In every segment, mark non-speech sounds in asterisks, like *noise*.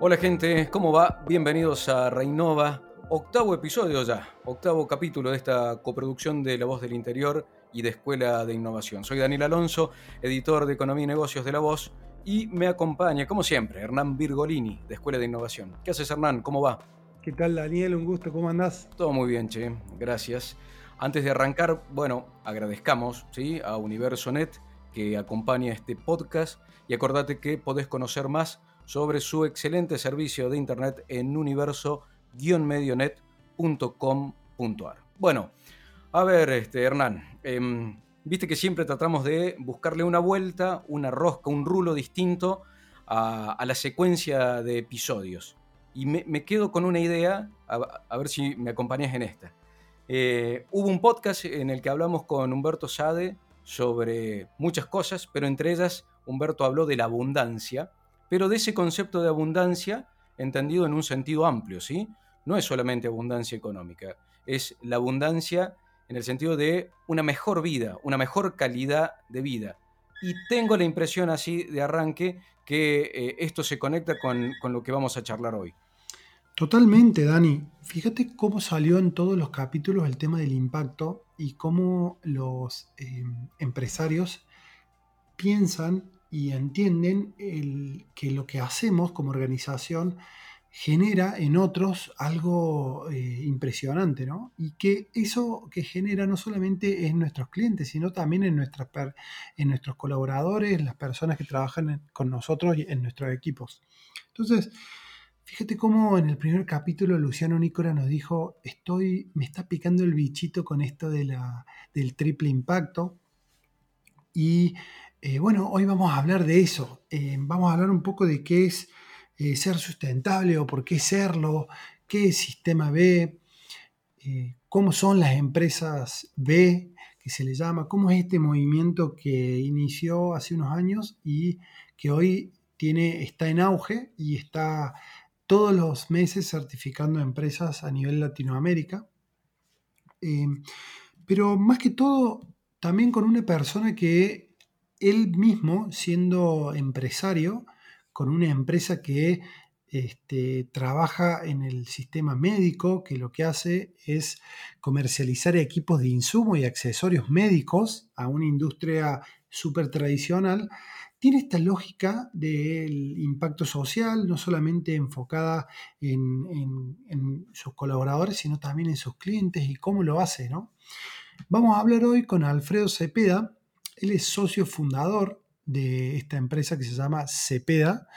Hola gente, ¿cómo va? Bienvenidos a Reinova, octavo episodio ya, octavo capítulo de esta coproducción de La Voz del Interior y de Escuela de Innovación. Soy Daniel Alonso, editor de Economía y Negocios de La Voz, y me acompaña, como siempre, Hernán Virgolini, de Escuela de Innovación. ¿Qué haces, Hernán? ¿Cómo va? ¿Qué tal, Daniel? Un gusto, ¿cómo andás? Todo muy bien, che, gracias. Antes de arrancar, bueno, agradezcamos ¿sí? a Universo.net que acompaña este podcast y acordate que podés conocer más sobre su excelente servicio de Internet en universo-medionet.com.ar. Bueno, a ver, este, Hernán, em, viste que siempre tratamos de buscarle una vuelta, una rosca, un rulo distinto a, la secuencia de episodios. Y me, quedo con una idea, a, ver si me acompañas en esta. Eh, hubo un podcast en el que hablamos con Humberto Sade sobre muchas cosas, pero entre ellas Humberto habló de la abundancia pero de ese concepto de abundancia entendido en un sentido amplio, ¿sí? No es solamente abundancia económica, es la abundancia en el sentido de una mejor vida, una mejor calidad de vida. Y tengo la impresión así de arranque que eh, esto se conecta con, lo que vamos a charlar hoy. Totalmente, Dani. Fíjate cómo salió en todos los capítulos el tema del impacto y cómo los eh, empresarios piensan y entienden que lo que hacemos como organización genera en otros algo eh, impresionante, ¿no? Y que eso que genera no solamente en nuestros clientes, sino también en, nuestras, en nuestros colaboradores, las personas que trabajan con nosotros y en nuestros equipos. Entonces, fíjate cómo en el primer capítulo Luciano Nícora nos dijo, estoy, me está picando el bichito con esto de la, del triple impacto. Y eh, bueno, hoy vamos a hablar de eso. Eh, vamos a hablar un poco de qué es eh, ser sustentable o por qué serlo, qué es sistema B, cómo son las empresas B, que se le llama, cómo es este movimiento que inició hace unos años y que hoy tiene, está en auge y está todos los meses certificando empresas a nivel Latinoamérica. pero más que todo, también con una persona que él mismo, siendo empresario, con una empresa que este, trabaja en el sistema médico, que lo que hace es comercializar equipos de insumo y accesorios médicos a una industria súper tradicional, tiene esta lógica del impacto social, no solamente enfocada en, en, sus colaboradores, sino también en sus clientes y cómo lo hace. ¿no? Vamos a hablar hoy con Alfredo Cepeda, él es socio fundador de esta empresa que se llama Cepeda,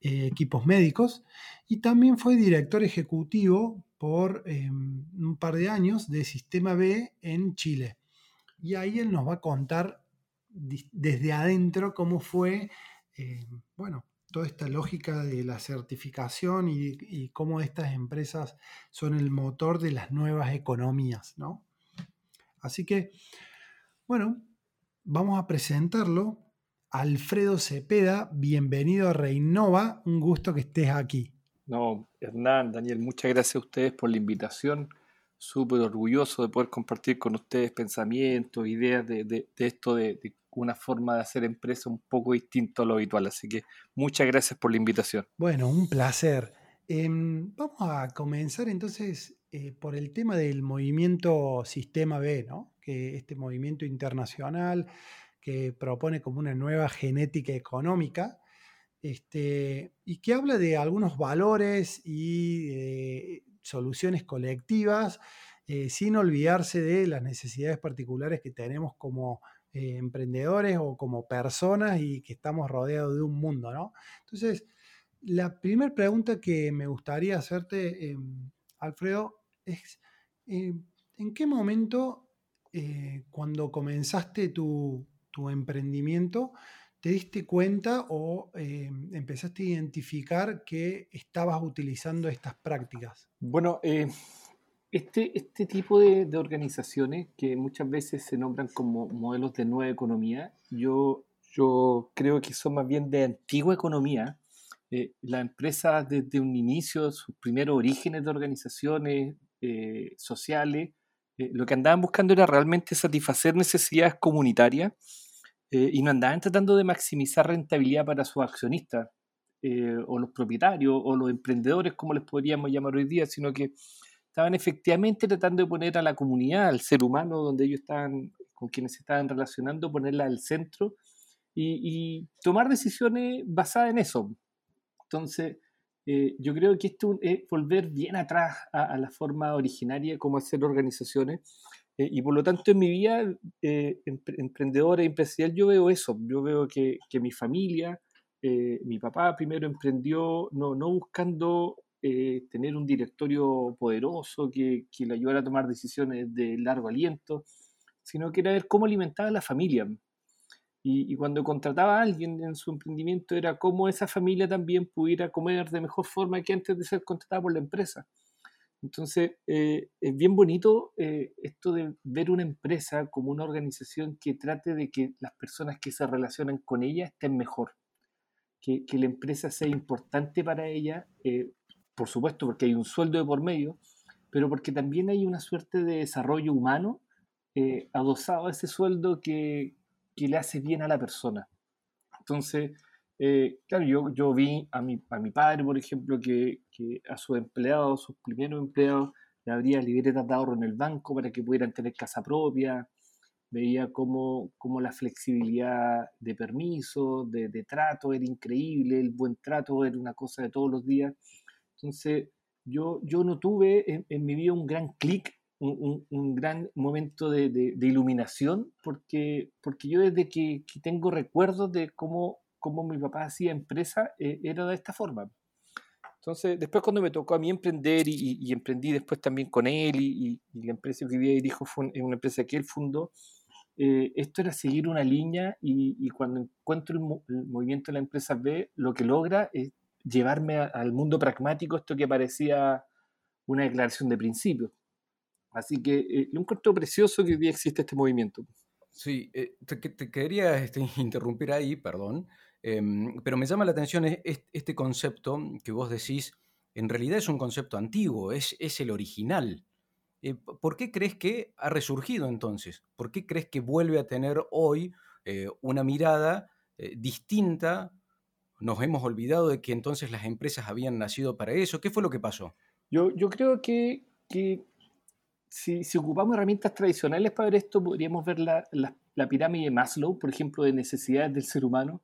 eh, Equipos Médicos, y también fue director ejecutivo por em, un par de años de Sistema B en Chile. Y ahí él nos va a contar desde adentro cómo fue, em, bueno, toda esta lógica de la certificación y, y, cómo estas empresas son el motor de las nuevas economías, ¿no? Así que, bueno, vamos a presentarlo. Alfredo Cepeda, bienvenido a Reinova, un gusto que estés aquí. No, Hernán, Daniel, muchas gracias a ustedes por la invitación. Súper orgulloso de poder compartir con ustedes pensamientos, ideas de, esto, de, una forma de hacer empresa un poco distinto a lo habitual. Así que muchas gracias por la invitación. Bueno, un placer. Em, vamos a comenzar entonces eh, por el tema del movimiento Sistema B, ¿no? Que este movimiento internacional que propone como una nueva genética económica, este, y que habla de algunos valores y soluciones colectivas, eh, sin olvidarse de las necesidades particulares que tenemos como eh, emprendedores o como personas y que estamos rodeados de un mundo, ¿no? Entonces, la primera pregunta que me gustaría hacerte, em, Alfredo, es em, ¿en qué momento eh, cuando comenzaste tu, emprendimiento, te diste cuenta o eh, empezaste a identificar que estabas utilizando estas prácticas? Bueno, eh, este, este tipo de, organizaciones que muchas veces se nombran como modelos de nueva economía, yo, yo creo que son más bien de antigua economía. la empresa desde un inicio, sus primeros orígenes de organizaciones sociales, eh, lo que andaban buscando era realmente satisfacer necesidades comunitarias eh, y no andaban tratando de maximizar rentabilidad para sus accionistas. eh, o los propietarios o los emprendedores, como les podríamos llamar hoy día, sino que estaban efectivamente tratando de poner a la comunidad, al ser humano donde ellos estaban, con quienes se estaban relacionando, ponerla al centro y, tomar decisiones basadas en eso. Entonces, eh, yo creo que esto es volver bien atrás a, la forma originaria como hacer organizaciones. Eh, y por lo tanto, en mi vida eh, emprendedora y empresarial, yo veo eso. Yo veo que, que mi familia, mi papá primero emprendió no, no buscando tener un directorio poderoso que, que, le ayudara a tomar decisiones de largo aliento, sino que era ver cómo alimentaba a la familia. Y, cuando contrataba a alguien en su emprendimiento era cómo esa familia también pudiera comer de mejor forma que antes de ser contratada por la empresa. Entonces, eh, es bien bonito eh, esto de ver una empresa como una organización que trate de que las personas que se relacionan con ella estén mejor, que, que la empresa sea importante para ella, eh, por supuesto porque hay un sueldo de por medio, pero porque también hay una suerte de desarrollo humano adosado a ese sueldo que, que le hace bien a la persona. Entonces, eh, claro, yo, yo vi a mi, a mi padre, por ejemplo, que, que a sus empleados, sus primeros empleados, le abría libretas de ahorro en el banco para que pudieran tener casa propia. Veía cómo, cómo la flexibilidad de permiso, de, de, trato era increíble, el buen trato era una cosa de todos los días. Entonces, yo, yo no tuve en, en mi vida un gran clic un, gran momento de, de, iluminación, porque, porque yo desde que, tengo recuerdos de cómo, cómo mi papá hacía empresa, eh, era de esta forma. Entonces, después cuando me tocó a mí emprender y, y, emprendí después también con él y, la empresa que hoy día dirijo fue una empresa que él fundó, eh, esto era seguir una línea y, cuando encuentro el, movimiento de la empresa B, lo que logra es llevarme al mundo pragmático, esto que parecía una declaración de principios. Así que eh, lo encuentro precioso que hoy día existe este movimiento. Sí, eh, te, quería este, *laughs* interrumpir ahí, perdón, em, pero me llama la atención este concepto que vos decís, en realidad es un concepto antiguo, es, es el original. Eh, ¿Por qué crees que ha resurgido entonces? ¿Por qué crees que vuelve a tener hoy una mirada distinta? Nos hemos olvidado de que entonces las empresas habían nacido para eso. ¿Qué fue lo que pasó? Yo, yo creo que, que si, ocupamos herramientas tradicionales para ver esto, podríamos ver la, la, pirámide de Maslow, por ejemplo, de necesidades del ser humano,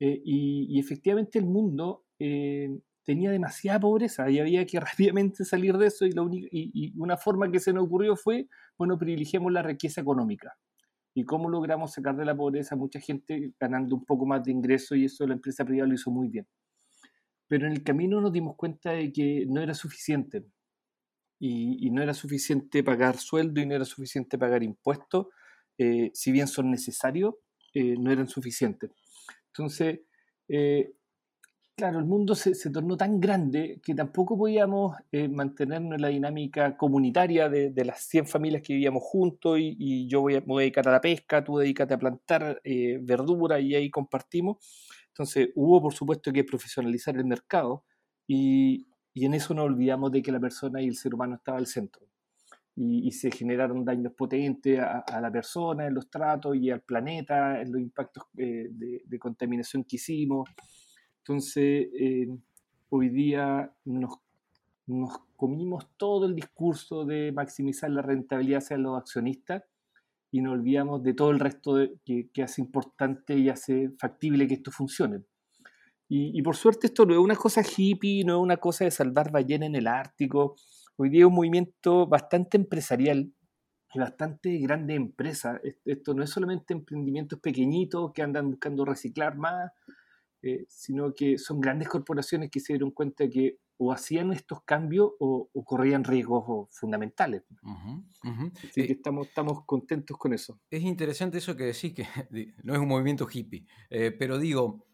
eh, y, efectivamente el mundo eh, tenía demasiada pobreza y había que *laughs* rápidamente salir de eso, y, y, una forma que se nos ocurrió fue, bueno, privilegiamos la riqueza económica. ¿Y cómo logramos sacar de la pobreza a mucha gente ganando un poco más de ingreso? Y eso la empresa privada lo hizo muy bien. Pero en el camino nos dimos cuenta de que no era suficiente y, no era suficiente pagar sueldo y no era suficiente pagar impuestos, eh, si bien son necesarios, eh, no eran suficientes. Entonces, eh, claro, el mundo se, se, tornó tan grande que tampoco podíamos mantenernos en la dinámica comunitaria de, de, las 100 familias que vivíamos juntos y, y yo voy a, me voy a dedicar a la pesca, tú dedícate a plantar verdura y ahí compartimos. Entonces, hubo por supuesto que profesionalizar el mercado y, y en eso nos olvidamos de que la persona y el ser humano estaba al centro. Y, se generaron daños potentes a, la persona, en los tratos y al planeta, en los impactos eh, de, contaminación que hicimos. Entonces, eh, hoy día nos, nos, comimos todo el discurso de maximizar la rentabilidad hacia los accionistas y nos olvidamos de todo el resto que, que hace importante y hace factible que esto funcione. Y, por suerte esto no es una cosa hippie, no es una cosa de salvar ballenas en el Ártico. Hoy día es un movimiento bastante empresarial y bastante grande empresa. Esto no es solamente emprendimientos pequeñitos que andan buscando reciclar más, eh, sino que son grandes corporaciones que se dieron cuenta que o hacían estos cambios o, corrían riesgos fundamentales. Así que eh, estamos, estamos contentos con eso. Es interesante eso que decís, que *laughs* no es un movimiento hippie, eh, pero digo,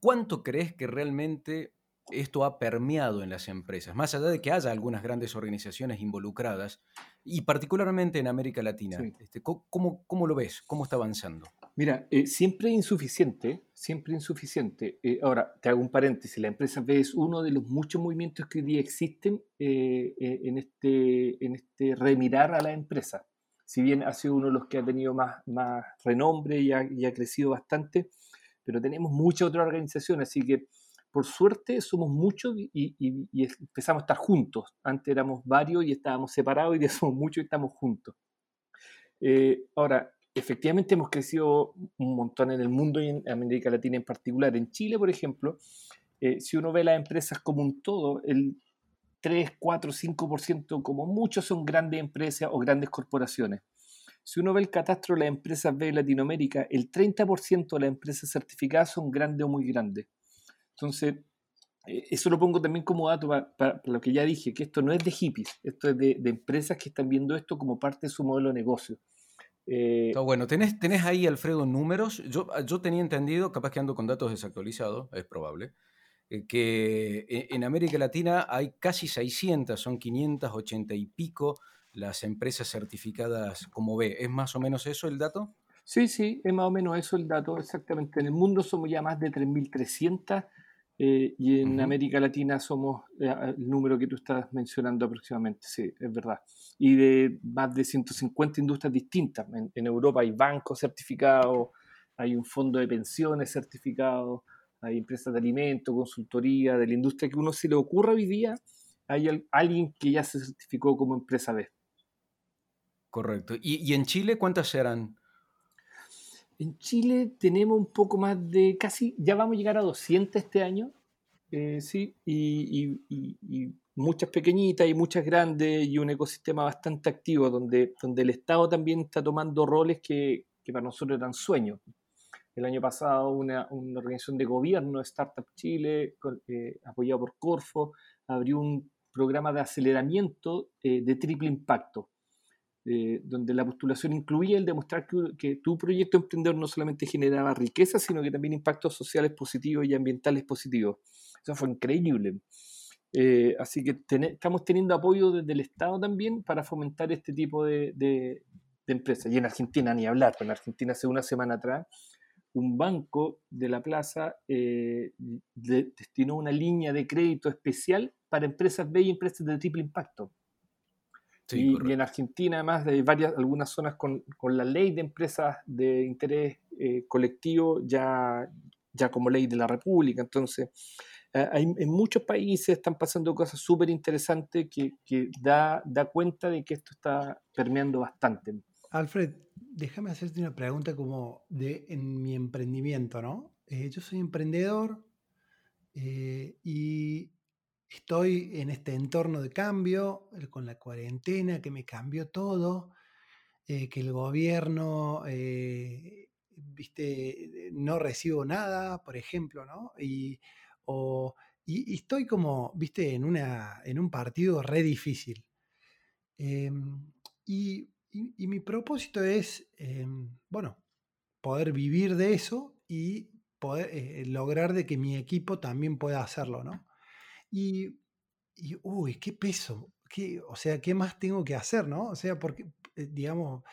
¿Cuánto crees que realmente esto ha permeado en las empresas? Más allá de que haya algunas grandes organizaciones involucradas, y particularmente en América Latina. Este, ¿cómo, ¿cómo, lo ves? ¿Cómo está avanzando? Mira, eh, siempre insuficiente, siempre insuficiente. Eh, ahora, te hago un paréntesis, la empresa B es uno de los muchos movimientos que hoy día existen eh, en, este, en este remirar a la empresa. Si bien ha sido uno de los que ha tenido más, más renombre y ha, y ha crecido bastante, pero tenemos muchas otras organizaciones, así que por suerte somos muchos y, empezamos a estar juntos. Antes éramos varios y estábamos separados y ya *laughs* somos muchos y estamos juntos. Eh, ahora, efectivamente hemos crecido un montón en el mundo y en América Latina en particular. En Chile, por ejemplo, eh, si uno ve las empresas como un todo, el 3, 4, 5% como muchos son grandes empresas o grandes corporaciones. Si uno ve el catastro de las empresas B de Latinoamérica, el 30% de las empresas certificadas son grandes o muy grandes. Entonces, eh, eso lo pongo también como dato para, lo que ya dije, que esto no es de hippies, esto es de, empresas que están viendo esto como parte de su modelo de negocio. Eh, bueno, ¿tenés, ¿tenés, ahí, Alfredo, números? Yo, yo tenía entendido, capaz que ando con datos desactualizados, es probable, eh, que e, en América Latina hay casi 600, son 580 y pico las empresas certificadas como B. ¿Es más o menos eso el dato? Sí, sí, es más o menos eso el dato, exactamente. En el mundo somos ya más de 3.300 eh, y en América Latina somos eh, el número que tú estás mencionando aproximadamente, sí, es verdad. Y de más de 150 industrias distintas. En, en Europa hay bancos certificados, hay un fondo de pensiones certificado, hay empresas de alimentos, consultoría, de la industria que uno se le ocurra hoy día, hay alguien que ya se certificó como empresa B. Correcto. ¿Y, en Chile cuántas serán? En Chile tenemos un poco más de casi, ya vamos a llegar a 200 este año, eh, sí, y, muchas pequeñitas y muchas grandes y un ecosistema bastante activo donde, donde el Estado también está tomando roles que, para nosotros eran sueños. El año pasado una, organización de gobierno, Startup Chile, eh, apoyado por Corfo, abrió un programa de aceleramiento eh, de triple impacto eh, donde la postulación incluía el demostrar que, tu proyecto emprendedor no solamente generaba riqueza, sino que también impactos sociales positivos y ambientales positivos. Eso fue increíble. Eh, así que estamos teniendo apoyo desde el Estado también para fomentar este tipo de, de, empresas. Y en Argentina ni hablar, pues en Argentina hace una semana atrás un banco de la plaza eh, destinó una línea de crédito especial para empresas B y empresas de triple impacto y, en Argentina, además, de varias, algunas zonas con, con la ley de empresas de interés eh, colectivo ya, ya como ley de la República. Entonces, eh, hay, en muchos países están pasando cosas súper interesantes que, que da, da cuenta de que esto está permeando bastante. Alfred, déjame hacerte una pregunta como de en mi emprendimiento, ¿no? Eh, yo soy emprendedor y estoy en este entorno de cambio, eh, con la cuarentena que me cambió todo, eh, que el gobierno, eh, viste, no recibo nada, por ejemplo, ¿no? Y, estoy como, viste, en, una, en un partido re difícil. Em, y, mi propósito es, em, bueno, poder vivir de eso y poder lograr de que mi equipo también pueda hacerlo, ¿no? Y, uy, qué peso, qué, o sea, ¿qué más tengo que hacer, no? O sea, porque, eh, digamos,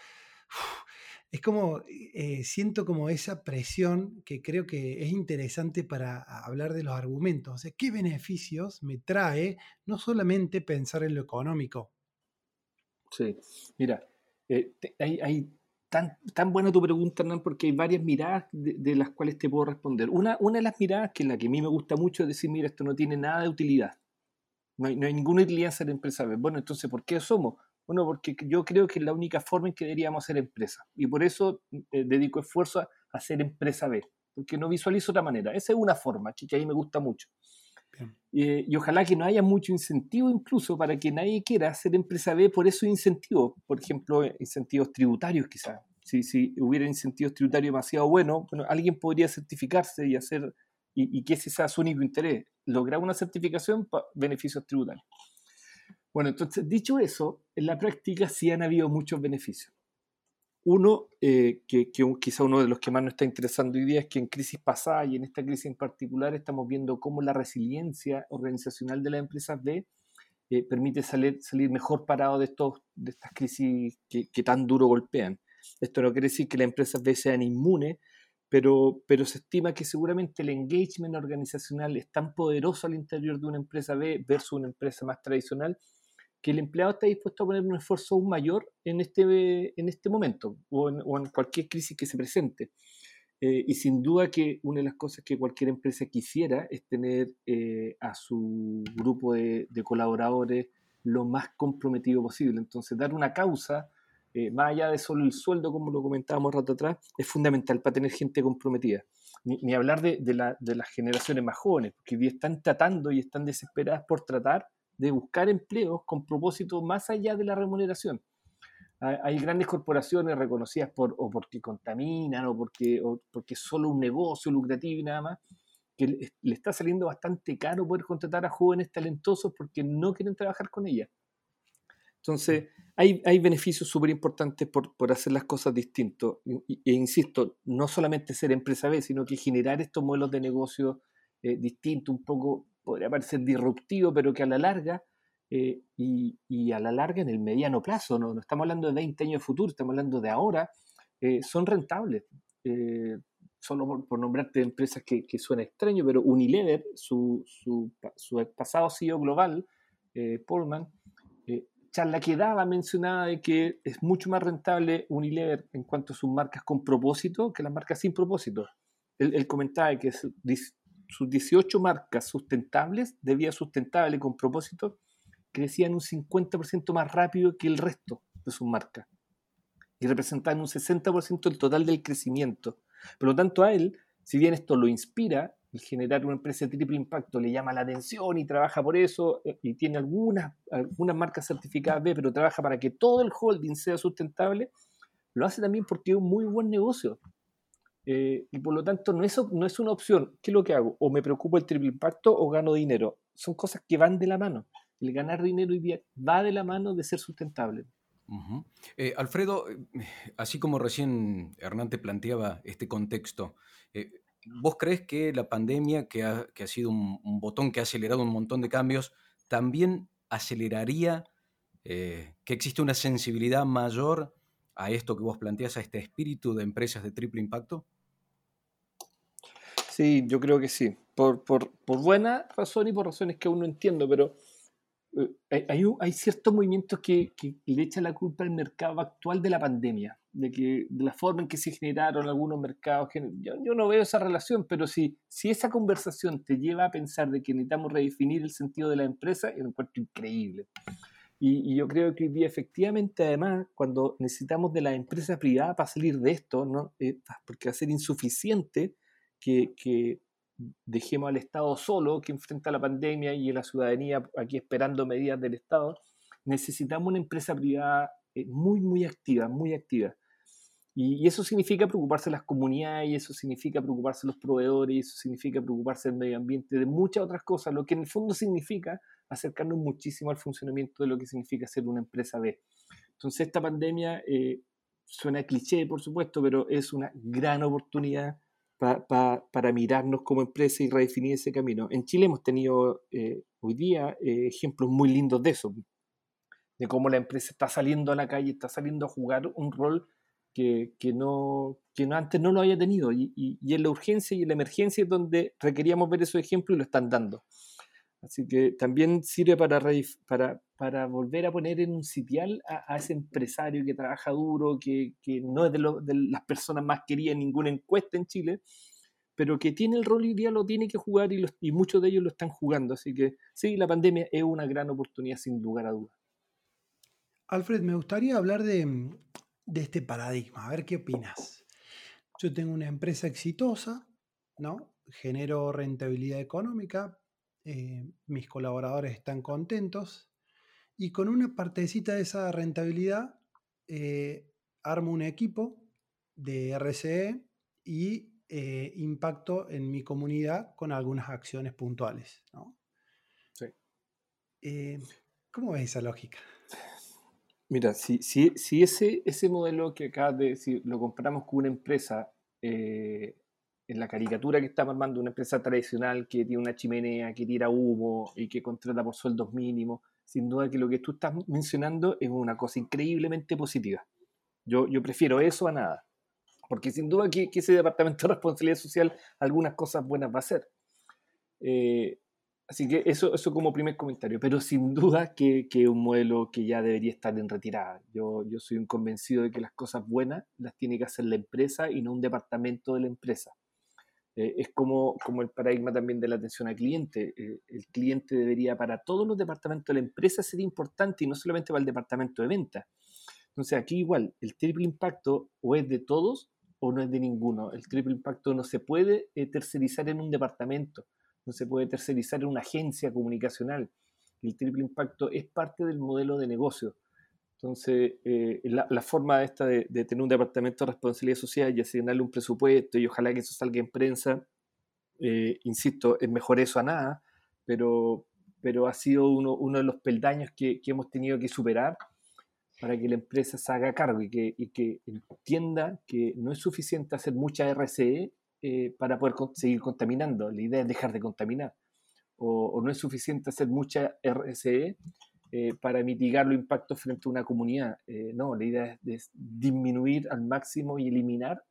*sighs* es como, eh, siento como esa presión que creo que es interesante para hablar de los argumentos. O sea, ¿qué beneficios me trae no solamente pensar en lo económico? Sí, mira, eh, hay, tan, tan buena tu pregunta, Hernán, porque hay varias miradas de, las cuales te puedo responder. Una, una de las miradas, que es la que a mí me gusta mucho, es decir, mira, esto no tiene nada de utilidad. No hay, no hay ninguna utilidad en ser empresa Bueno, entonces, ¿por qué somos? Bueno, porque yo creo que es la única forma en que deberíamos ser empresa. Y por eso eh, dedico esfuerzo a, ser empresa B, porque no visualizo otra manera. Esa es una forma que, a mí me gusta mucho. Y ojalá que no haya mucho incentivo incluso para que nadie quiera hacer empresa B por esos incentivos. Por ejemplo, incentivos tributarios quizás. Si, si hubiera incentivos tributarios demasiado buenos, bueno, alguien podría certificarse y hacer, y, y que ese sea su único interés lograr una certificación para beneficios tributarios. Bueno, entonces, dicho eso, en la práctica sí han habido muchos beneficios. Uno, eh, que, quizá uno de los que más nos está interesando hoy día es que en crisis pasada y en esta crisis en particular estamos viendo cómo la resiliencia organizacional de las empresas B eh, permite salir, mejor parado de, estos, de estas crisis que, que, tan duro golpean. Esto no quiere decir que las empresas B sean inmunes, pero, pero se estima que seguramente el engagement organizacional es tan poderoso al interior de una empresa B versus una empresa más tradicional que el empleado está dispuesto a poner un esfuerzo aún mayor en este, en este momento o en, cualquier crisis que se presente. Eh, y sin duda que una de las cosas que cualquier empresa quisiera es tener eh, a su grupo de, colaboradores lo más comprometido posible. Entonces, dar una causa, eh, más allá de solo el sueldo, como lo comentábamos rato atrás, es fundamental para tener gente comprometida. Ni, hablar de, de, las generaciones más jóvenes, porque hoy están tratando y están desesperadas por tratar de buscar empleos con propósito más allá de la remuneración hay grandes corporaciones reconocidas por, o porque contaminan o porque, porque es solo un negocio lucrativo y nada más, que le, está saliendo bastante caro poder contratar a jóvenes talentosos porque no quieren trabajar con ella. Entonces, hay, hay beneficios súper importantes por, por, hacer las cosas distintos. E, insisto, no solamente ser empresa B, sino que generar estos modelos de negocio eh, distintos, un poco, podría parecer disruptivo, pero que a la larga eh, y, a la larga, en el mediano plazo, no, no estamos hablando de 20 años futuro, estamos hablando de ahora, eh, son rentables. Eh, solo por, nombrarte empresas que, que suena extraño, pero Unilever, su, su, su pasado CEO global, Pullman, charla que daba mencionaba de que es mucho más rentable Unilever en cuanto a sus marcas con propósito que las marcas sin propósito. Él, él comentaba que sus 18 marcas sustentables, de vida sustentable con propósito, crecían un 50% más rápido que el resto de sus marcas y representaban un 60% del total del crecimiento. Por lo tanto, a él, si bien esto lo inspira, el generar una empresa de triple impacto le llama la atención y trabaja por eso, eh, y tiene algunas, algunas marcas certificadas B, pero trabaja para que todo el holding sea sustentable, lo hace también porque es un muy buen negocio. Eh, y por lo tanto, no es, no es una opción. ¿Qué es lo que hago? O me preocupo el triple impacto o gano dinero. Son cosas que van de la mano el ganar dinero y día va de la mano de ser sustentable. Eh, Alfredo, eh, así como recién Hernán te planteaba este contexto, eh, ¿vos crees que la pandemia, que ha, sido un, botón que ha acelerado un montón de cambios, también aceleraría que existe una sensibilidad mayor a esto que vos planteas, a este espíritu de empresas de triple impacto? Sí, yo creo que sí. Por, por, por buena razón y por razones que aún no entiendo, pero eh, hay, hay, ciertos movimientos que, que, le echan la culpa al mercado actual de la pandemia, de, que, de la forma en que se generaron algunos mercados. Yo, yo no veo esa relación, pero si, si esa conversación te lleva a pensar de que necesitamos redefinir el sentido de la empresa, es un encuentro increíble. Y, yo creo que hoy día, efectivamente, además, cuando necesitamos de la empresa privada para salir de esto, ¿no? Eh, porque va a ser insuficiente que, dejemos al Estado solo que enfrenta la pandemia y la ciudadanía aquí esperando medidas del Estado, necesitamos una empresa privada eh, muy, muy activa, muy activa. Y, eso significa preocuparse de las comunidades, eso significa preocuparse de los proveedores, eso significa preocuparse del medio ambiente, de muchas otras cosas, lo que en el fondo significa acercarnos muchísimo al funcionamiento de lo que significa ser una empresa B. Entonces esta pandemia eh, suena cliché, por supuesto, pero es una gran oportunidad para mirarnos como empresa y redefinir ese camino. En Chile hemos tenido eh, hoy día eh, ejemplos muy lindos de eso, de cómo la empresa está saliendo a la calle, está saliendo a jugar un rol que, que no, que no, antes no lo había tenido. Y, y, y, en la urgencia y en la emergencia es donde requeríamos ver esos ejemplos y lo están dando. Así que también sirve para, volver a poner en un sitial a, ese empresario que trabaja duro, que, no es de, las personas más queridas en ninguna encuesta en Chile, pero que tiene el rol y día lo tiene que jugar y muchos de ellos lo están jugando. Así que sí, la pandemia es una gran oportunidad sin lugar a dudas. Alfred, me gustaría hablar de, de este paradigma, a ver qué opinas. Yo tengo una empresa exitosa, ¿no? Genero rentabilidad económica, eh, mis colaboradores están contentos y con una partecita de esa rentabilidad eh, armo un equipo de RCE y eh, impacto en mi comunidad con algunas acciones puntuales. ¿Cómo es esa lógica? Mira, si, si, si, ese, ese modelo que acabas de decir lo compramos con una empresa en la caricatura que estamos armando una empresa tradicional que tiene una chimenea, que tira humo y que contrata por sueldos mínimos, sin duda que lo que tú estás mencionando es una cosa increíblemente positiva. Yo, yo prefiero eso a nada, porque sin duda que, ese departamento de responsabilidad social algunas cosas buenas va a hacer. Eh, Así que eso, eso como primer comentario, pero sin duda que es un modelo que ya debería estar en retirada. Yo, yo soy un convencido de que las cosas buenas las tiene que hacer la empresa y no un departamento de la empresa. Eh, es como, como el paradigma también de la atención al cliente. Eh, el cliente debería para todos los departamentos de la empresa ser importante y no solamente para el departamento de ventas. Entonces aquí igual, el triple impacto o es de todos o no es de ninguno. El triple impacto no se puede eh, tercerizar en un departamento no se puede tercerizar en una agencia comunicacional. El triple impacto es parte del modelo de negocio. Entonces, eh, la, forma esta de, tener un departamento de responsabilidad social y asignarle un presupuesto y ojalá que eso salga en prensa, eh, insisto, es mejor eso a nada, pero, pero ha sido uno, de los peldaños que, hemos tenido que superar para que la empresa se haga cargo y que, y que entienda que no es suficiente hacer mucha RCE eh, para poder seguir contaminando. La idea es dejar de contaminar. O, no es suficiente hacer mucha RSE eh, para mitigar los impactos frente a una comunidad. Eh, no, la idea es, disminuir al máximo y eliminar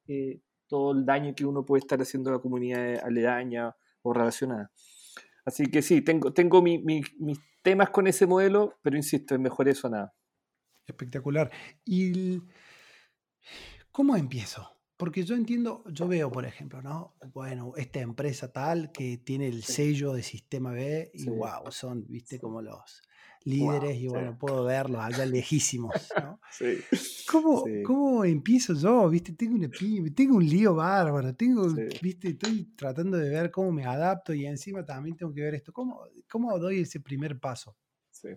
todo el daño que uno puede estar haciendo a la comunidad aledaña o relacionada. Así que sí, tengo, tengo mis temas con ese modelo, pero insisto, es mejor eso nada. Espectacular. ¿Y cómo empiezo? Porque yo entiendo, yo veo, por ejemplo, ¿no? Bueno, esta empresa tal que tiene el sello de Sistema B y wow, son, viste, como los líderes y bueno, puedo verlos allá lejísimos, ¿no? *laughs* Sí. ¿Cómo, ¿Cómo, empiezo yo? ¿Viste? Tengo, una, tengo un lío bárbaro, tengo, ¿viste? Estoy tratando de ver cómo me adapto y encima también tengo que ver esto. ¿Cómo, cómo doy ese primer paso? Sí.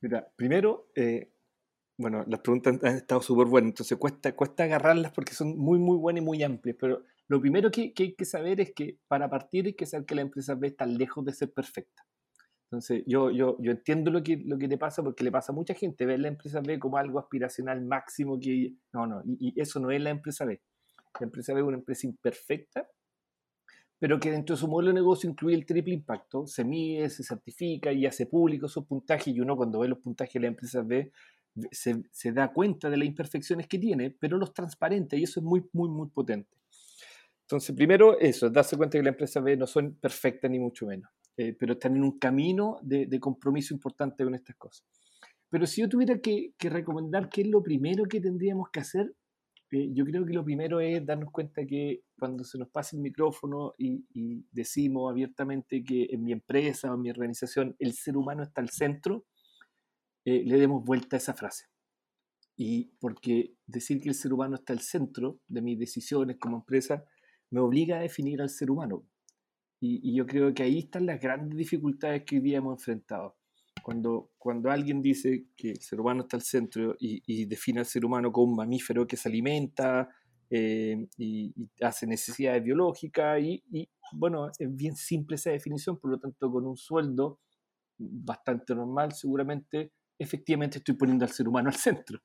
Mira, primero, eh, bueno, las preguntas han estado súper buenas, entonces cuesta, cuesta agarrarlas porque son muy, muy buenas y muy amplias, pero lo primero que, hay que saber es que para partir hay que saber que la empresa B está lejos de ser perfecta. Entonces, yo, yo, yo entiendo lo que, lo que te pasa porque le pasa a mucha gente, ver la empresa B como algo aspiracional máximo que... No, no, y, y eso no es la empresa B. La empresa B es una empresa imperfecta, pero que dentro de su modelo de negocio incluye el triple impacto, se mide, se certifica y hace público esos puntajes, y uno cuando ve los puntajes de la empresa B se, da cuenta de las imperfecciones que tiene, pero los transparente y eso es muy, muy, muy potente. Entonces, primero eso, darse cuenta que la empresa B no son perfectas ni mucho menos, eh, pero están en un camino de, compromiso importante con estas cosas. Pero si yo tuviera que, recomendar qué es lo primero que tendríamos que hacer, eh, yo creo que lo primero es darnos cuenta que cuando se nos pasa el micrófono y, y decimos abiertamente que en mi empresa o en mi organización el ser humano está al centro, eh, le demos vuelta a esa frase. Y porque decir que el ser humano está al centro de mis decisiones como empresa me obliga a definir al ser humano. Y, yo creo que ahí están las grandes dificultades que hoy día hemos enfrentado. Cuando, cuando alguien dice que el ser humano está al centro y, define al ser humano como un mamífero que se alimenta eh, y, hace necesidades biológicas, y, y bueno, es bien simple esa definición, por lo tanto, con un sueldo bastante normal, seguramente efectivamente estoy poniendo al ser humano al centro.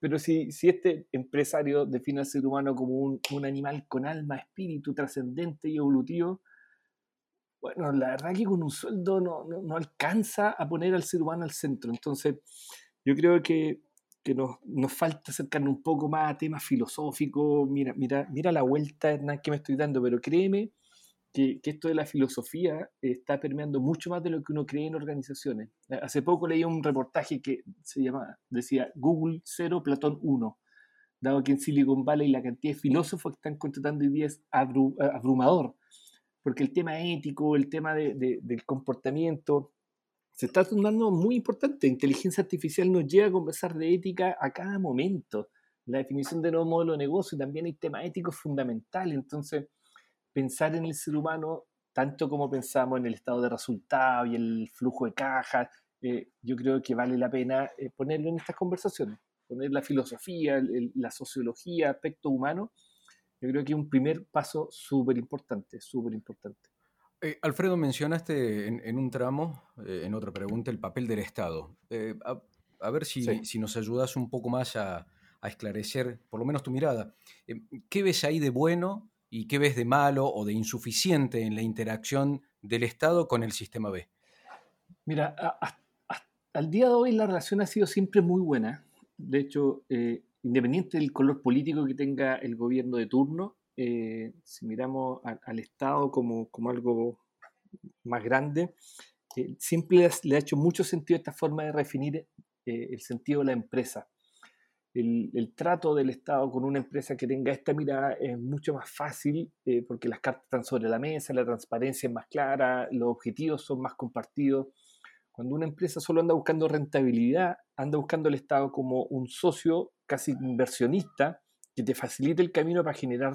Pero si, si este empresario define al ser humano como un, un animal con alma, espíritu trascendente y evolutivo, bueno, la verdad que con un sueldo no, no, no, alcanza a poner al ser humano al centro. Entonces, yo creo que, que nos, nos, falta acercarnos un poco más a temas filosóficos. Mira, mira, mira la vuelta que me estoy dando, pero créeme que, esto de la filosofía está permeando mucho más de lo que uno cree en organizaciones. Hace poco leí un reportaje que se llama, decía Google 0, Platón 1, dado que en Silicon Valley la cantidad de filósofos que están contratando hoy día es abrumador, porque el tema ético, el tema de, del comportamiento, se está tornando muy importante. Inteligencia artificial nos lleva a conversar de ética a cada momento. La definición de nuevo modelo de negocio, también hay tema ético fundamental. Entonces, pensar en el ser humano tanto como pensamos en el estado de resultado y el flujo de cajas, eh, yo creo que vale la pena eh, ponerlo en estas conversaciones, poner la filosofía, la sociología, aspecto humano, yo creo que es un primer paso súper importante, súper importante. Eh, Alfredo, mencionaste en, un tramo, en otra pregunta, el papel del Estado. A, ver si, si, nos ayudas un poco más a, a, esclarecer, por lo menos tu mirada. ¿Qué ves ahí de bueno y qué ves de malo o de insuficiente en la interacción del Estado con el sistema B? Mira, al día de hoy la relación ha sido siempre muy buena. De hecho, eh, independiente del color político que tenga el gobierno de turno, eh, si miramos al Estado como, como algo más grande, eh, siempre le ha hecho mucho sentido esta forma de definir eh, el sentido de la empresa. El, el, trato del Estado con una empresa que tenga esta mirada es mucho más fácil eh, porque las cartas están sobre la mesa, la transparencia es más clara, los objetivos son más compartidos. Cuando una empresa solo anda buscando rentabilidad, anda buscando el Estado como un socio casi inversionista que te facilite el camino para generar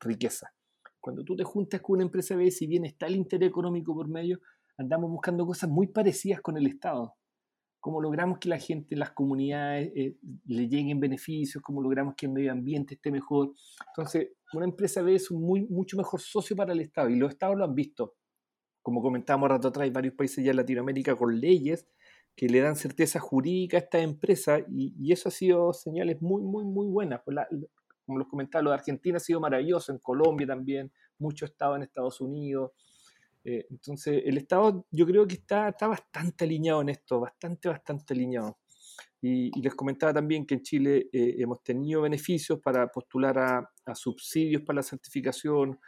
riqueza. Cuando tú te juntas con una empresa B, si bien está el interés económico por medio, andamos buscando cosas muy parecidas con el Estado. Cómo logramos que la gente, las comunidades eh, le lleguen beneficios, cómo logramos que el medio ambiente esté mejor. Entonces, una empresa B es un muy, mucho mejor socio para el Estado y los Estados lo han visto. Como comentábamos rato atrás, hay varios países ya en Latinoamérica con leyes que le dan certeza jurídica a esta empresa y, eso ha sido señales muy, muy, muy buenas. Pues como los comentaba, de Argentina ha sido maravilloso, en Colombia también, mucho Estado en Estados Unidos. Eh, entonces, el Estado yo creo que está, está bastante alineado en esto, bastante, bastante alineado. Y, les comentaba también que en Chile eh, hemos tenido beneficios para postular a, subsidios para la certificación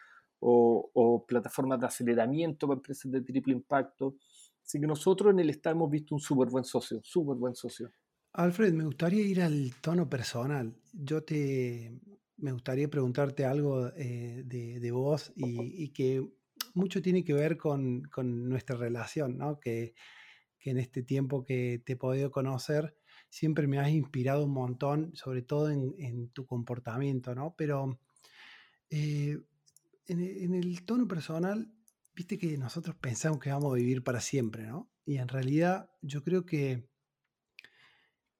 o, o, plataformas de aceleramiento para empresas de triple impacto. Así que nosotros en el Estado hemos visto un súper buen socio, súper buen socio. Alfred, me gustaría ir al tono personal. Yo te, me gustaría preguntarte algo eh, de, vos y, que mucho tiene que ver con, nuestra relación, ¿no? Que, en este tiempo que te he podido conocer, siempre me has inspirado un montón, sobre todo en, tu comportamiento, ¿no? Pero eh, en, en, el tono personal, viste que nosotros pensamos que vamos a vivir para siempre, ¿no? Y en realidad yo creo que,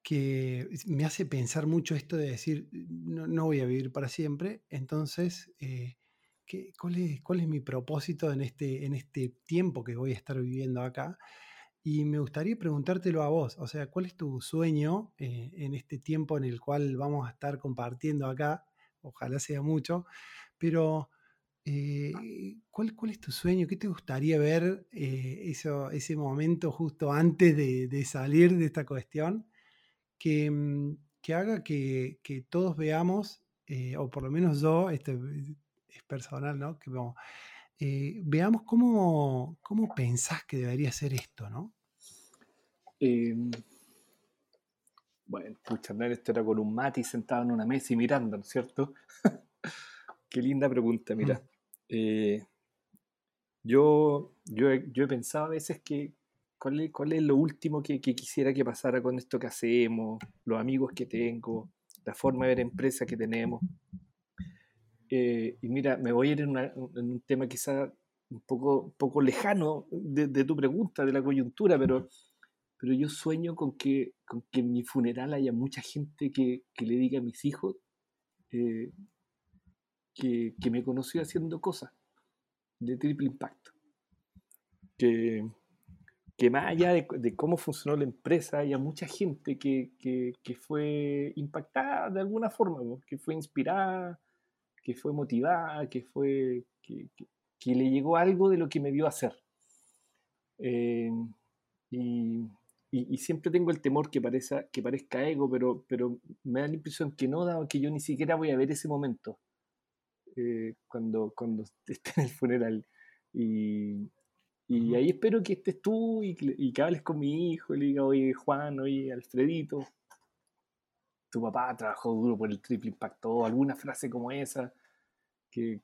que me hace pensar mucho esto de decir, no, voy a vivir para siempre, entonces, eh, cuál, es, ¿cuál es mi propósito en este, en este tiempo que voy a estar viviendo acá? Y me gustaría preguntártelo a vos, o sea, ¿cuál es tu sueño eh, en este tiempo en el cual vamos a estar compartiendo acá? Ojalá sea mucho, pero eh, ¿cuál, ¿cuál, es tu sueño? ¿Qué te gustaría ver eh, eso, ese momento justo antes de, salir de esta cuestión? Que, mm, haga que, todos veamos, o por lo menos yo, este es personal, ¿no? Que veamos cómo, cómo pensás que debería ser esto, ¿no? Em, bueno, pucha, esto era con un mati sentado en una mesa y mirando, ¿no es cierto? *laughs* Qué linda pregunta, mira. Mm. Eh, yo, yo, he, yo, he, pensado a veces que cuál es, cuál es lo último que, quisiera que pasara con esto que hacemos, los amigos que tengo, la forma de ver empresa que tenemos. Eh, y mira, me voy a ir en, un tema quizá un poco, poco lejano de, tu pregunta, de la coyuntura, pero, pero yo sueño con que, con que en mi funeral haya mucha gente que, que le diga a mis hijos, eh, que, me conoció haciendo cosas de triple impacto. Que, que más allá de, cómo funcionó la empresa, haya mucha gente que, fue impactada de alguna forma, que fue inspirada, que fue motivada, que, fue, que, le llegó algo de lo que me vio hacer. Eh, y, siempre tengo el temor que, parezca, que parezca ego, pero, pero me da la impresión que no, dado que yo ni siquiera voy a ver ese momento. Eh, cuando, cuando *laughs* esté en el funeral. Y, y ahí espero que estés tú y, y, que hables con mi hijo le diga, oye Juan, oye Alfredito, tu papá trabajó duro por el triple impacto, alguna frase como esa, que,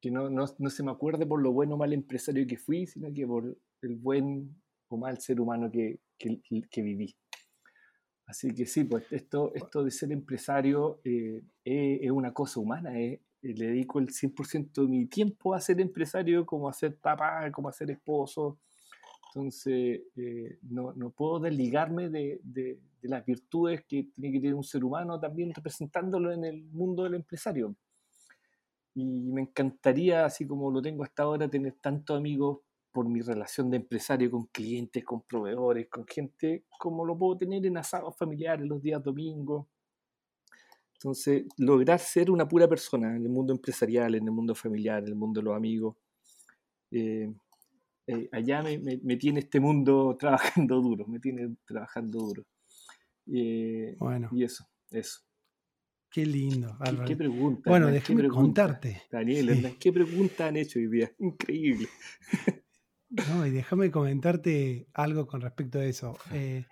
que no, no, no, se me acuerde por lo bueno o mal empresario que fui, sino que por el buen o mal ser humano que, que, viví. Así que sí, pues esto, esto de ser empresario eh, es, una cosa humana, es, le dedico el 100% de mi tiempo a ser empresario, como a ser papá, como a ser esposo. Entonces, eh, no, no, puedo desligarme de, de, las virtudes que tiene que tener un ser humano también representándolo en el mundo del empresario. Y me encantaría, así como lo tengo hasta ahora, tener tantos amigos por mi relación de empresario con clientes, con proveedores, con gente, como lo puedo tener en asados familiares los días domingos entonces, lograr ser una pura persona en el mundo empresarial, en el mundo familiar, en el mundo de los amigos. Eh, eh, allá me, me, tiene este mundo *laughs* trabajando duro, me tiene trabajando duro. Eh, bueno. Y eso, eso. Qué lindo. ¿Qué, ¿Qué, pregunta? Bueno, déjame contarte. Daniel, ¿qué pregunta han hecho hoy día? *laughs* Increíble. No, y déjame comentarte algo con respecto a eso. Eh,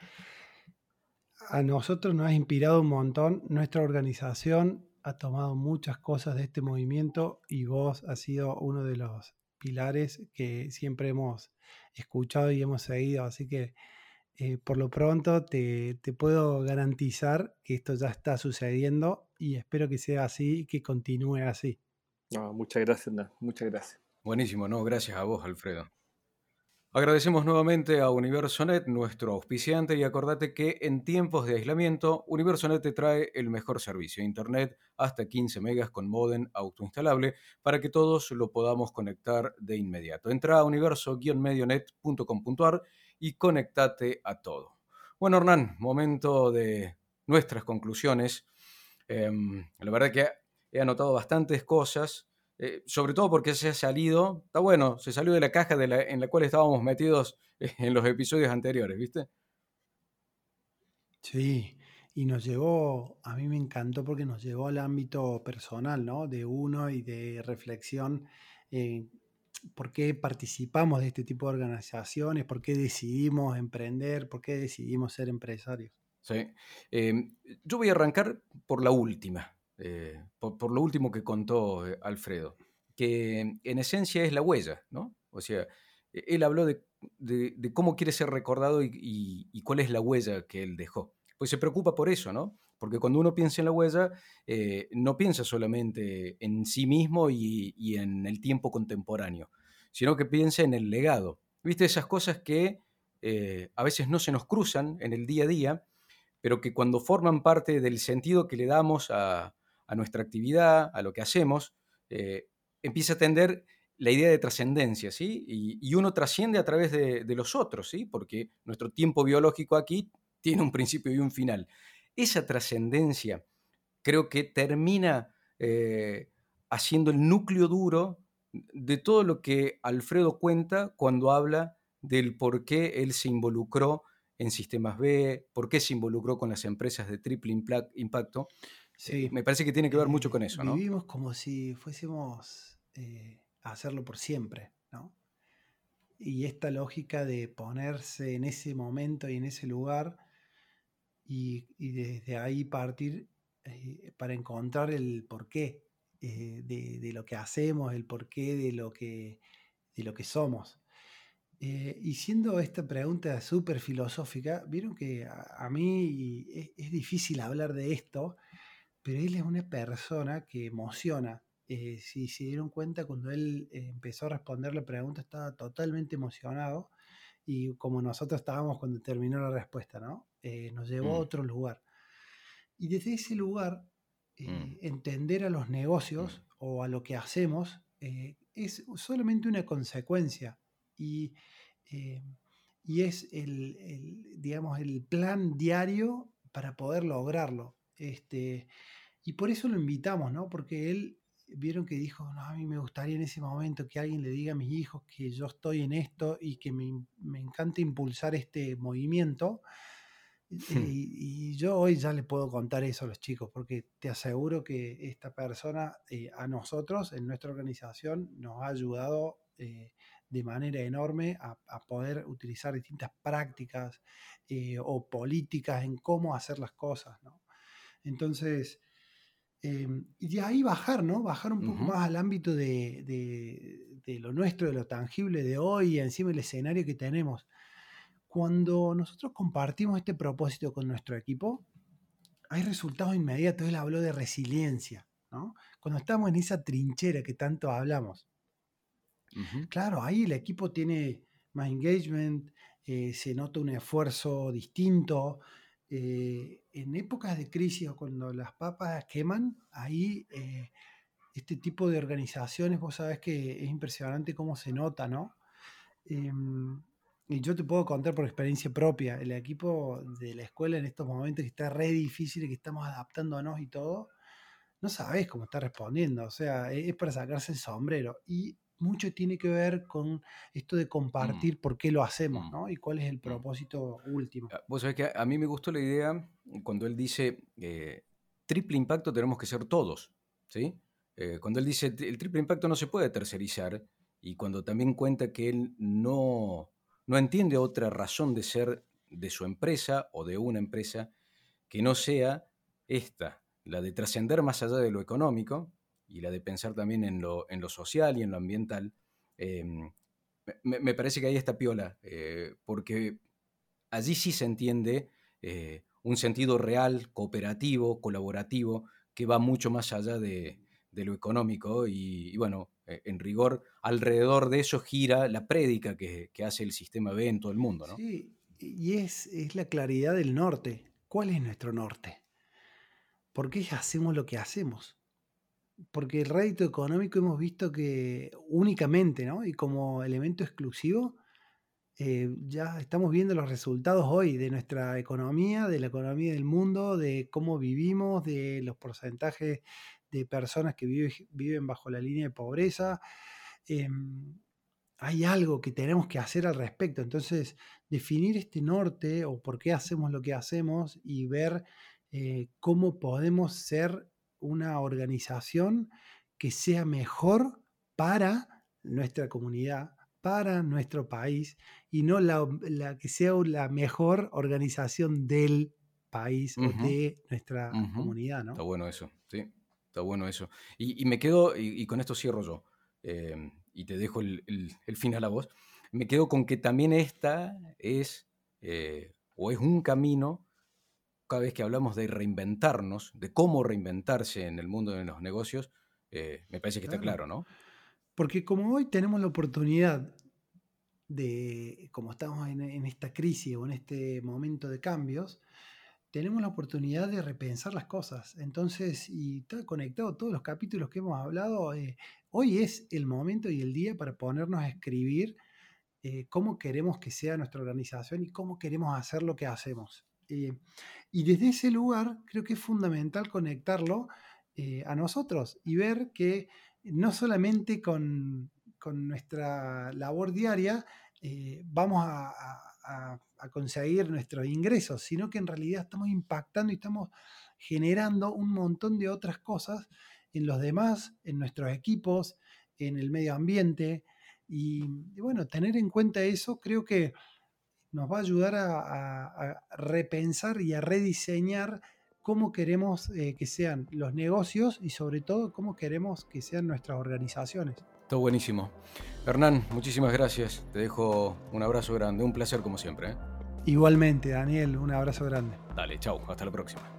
a nosotros nos ha inspirado un montón. Nuestra organización ha tomado muchas cosas de este movimiento y vos has sido uno de los pilares que siempre hemos escuchado y hemos seguido. Así que eh, por lo pronto te, puedo garantizar que esto ya está sucediendo y espero que sea así y que continúe así. muchas gracias, muchas gracias. Buenísimo, no, gracias a vos, Alfredo. Agradecemos nuevamente a Universonet, nuestro auspiciante, y acordate que en tiempos de aislamiento, Universonet te trae el mejor servicio, Internet hasta 15 megas con modem autoinstalable, para que todos lo podamos conectar de inmediato. Entra a universo-medionet.com.ar y conectate a todo. Bueno, Hernán, momento de nuestras conclusiones. Em, la verdad que he anotado bastantes cosas eh, sobre todo porque se ha salido, está bueno, se salió de la caja en la cual estábamos metidos *laughs* en los episodios anteriores, ¿viste? Sí, y nos llevó, a mí me encantó porque nos llevó al ámbito personal, ¿no? De uno y de reflexión. ¿Por qué participamos de este tipo de organizaciones? ¿Por qué decidimos emprender? ¿Por qué decidimos ser empresarios? Sí. Em, yo voy a arrancar por la última. Eh, por, lo último que contó eh, Alfredo, que en esencia es la huella, ¿no? O sea, e, él habló de, cómo quiere ser recordado y, cuál es la huella que él dejó. Pues se preocupa por eso, ¿no? Porque cuando uno piensa en la huella, eh, no piensa solamente en sí mismo y, en el tiempo contemporáneo, sino que piensa en el legado. ¿Viste? Esas cosas que a veces no se nos cruzan en el día a día, pero que cuando forman parte del sentido que le damos a, a nuestra actividad, a lo que hacemos, eh, empieza a tender la idea de trascendencia, ¿sí? Y, uno trasciende a través de, los otros, ¿sí? Porque nuestro tiempo biológico aquí tiene un principio y un final. Esa trascendencia creo que termina eh, haciendo el núcleo duro de todo lo que Alfredo cuenta cuando habla del por qué él se involucró en Sistemas B, por qué se involucró con las empresas de triple impacto Sí. Me parece que tiene que ver mucho con eso, ¿no? Vivimos como si fuésemos eh, a hacerlo por siempre, ¿no? Y esta lógica de ponerse en ese momento y en ese lugar y, desde ahí partir eh, para encontrar el porqué eh, de, lo que hacemos, el porqué de lo que, de lo que somos. y siendo esta pregunta súper filosófica, vieron que a, mí es, difícil hablar de esto pero él es una persona que emociona. Eh, si se dieron cuenta, cuando él eh, empezó a responder la pregunta, estaba totalmente emocionado y como nosotros estábamos cuando terminó la respuesta, ¿no? Eh, nos llevó a mm. otro lugar. Y desde ese lugar, mm. entender a los negocios mm. o a lo que hacemos es solamente una consecuencia y, y es el, el, digamos, el plan diario para poder lograrlo. Este, y por eso lo invitamos, ¿no? Porque él, vieron que dijo, no, a mí me gustaría en ese momento que alguien le diga a mis hijos que yo estoy en esto y que me, encanta impulsar este movimiento. Hmm. Y, yo hoy ya le puedo contar eso a los chicos, porque te aseguro que esta persona eh, a nosotros, en nuestra organización, nos ha ayudado eh, de manera enorme a, poder utilizar distintas prácticas eh, o políticas en cómo hacer las cosas. ¿no? Entonces, Em, y de ahí bajar, ¿no? Bajar un poco más al ámbito de, lo nuestro, de lo tangible de hoy, y encima el escenario que tenemos. Cuando nosotros compartimos este propósito con nuestro equipo, hay resultados inmediatos. Él habló de resiliencia, ¿no? Cuando estamos en esa trinchera que tanto hablamos. Claro, ahí el equipo tiene más engagement, eh, se nota un esfuerzo distinto, eh, en épocas de crisis o cuando las papas queman, ahí eh, este tipo de organizaciones, vos sabés que es impresionante cómo se nota, ¿no? Em, y yo te puedo contar por experiencia propia, el equipo de la escuela en estos momentos que está re difícil y que estamos adaptándonos y todo, no sabes cómo está respondiendo, o sea, es para sacarse el sombrero. Y mucho tiene que ver con esto de mm. compartir por qué lo hacemos, mm. ¿no? Y cuál es el mm. propósito último. Ah, vos sabés que a mí me gustó la idea cuando él dice, eh, triple impacto tenemos que ser todos, ¿sí? Eh, cuando él dice, el triple impacto no se puede tercerizar, y cuando también cuenta que él no, no entiende otra razón de ser de su empresa o de una empresa que no sea esta, la de trascender más allá de lo económico y la de pensar también en lo, en lo social y en lo ambiental, em, me, parece que ahí está piola, eh, porque allí sí se entiende eh, un sentido real, cooperativo, colaborativo, que va mucho más allá de, lo económico y, bueno, eh, en rigor, alrededor de eso gira la prédica que, hace el sistema B en todo el mundo. ¿no? Sí, y es, es la claridad del norte. ¿Cuál es nuestro norte? ¿Por qué hacemos lo que hacemos? Porque el rédito económico hemos visto que únicamente, ¿no? Y como elemento exclusivo, eh, ya estamos viendo los resultados hoy de nuestra economía, de la economía del mundo, de cómo vivimos, de los porcentajes de personas que viven bajo la línea de pobreza. Em, hay algo que tenemos que hacer al respecto. Entonces, definir este norte o por qué hacemos lo que hacemos y ver eh, cómo podemos ser una organización que sea mejor para nuestra comunidad, para nuestro país y no la, que sea la mejor organización del país o de nuestra comunidad. ¿no? Está bueno eso, sí, está bueno eso. Y, me quedo, y, con esto cierro yo, em, y te dejo el, final a vos, me quedo con que también esta es, eh, o es un camino, cada vez que hablamos de reinventarnos, de cómo reinventarse en el mundo de los negocios, eh, me parece que está claro, ¿no? Porque como hoy tenemos la oportunidad de, como estamos en, esta crisis o en este momento de cambios, tenemos la oportunidad de repensar las cosas. Entonces, y está conectado todos los capítulos que hemos hablado, eh, hoy es el momento y el día para ponernos a escribir eh, cómo queremos que sea nuestra organización y cómo queremos hacer lo que hacemos. Eh, y desde ese lugar creo que es fundamental conectarlo a nosotros y ver que no solamente con, nuestra labor diaria eh, vamos a, conseguir nuestros ingresos, sino que en realidad estamos impactando y estamos generando un montón de otras cosas en los demás, en nuestros equipos, en el medio ambiente. Y, bueno, tener en cuenta eso creo que nos va a ayudar a repensar y a rediseñar cómo queremos eh, que sean los negocios y sobre todo cómo queremos que sean nuestras organizaciones. Está buenísimo. Hernán, muchísimas gracias. Te dejo un abrazo grande, un placer como siempre. ¿eh? Igualmente, Daniel, un abrazo grande. Dale, chau, hasta la próxima.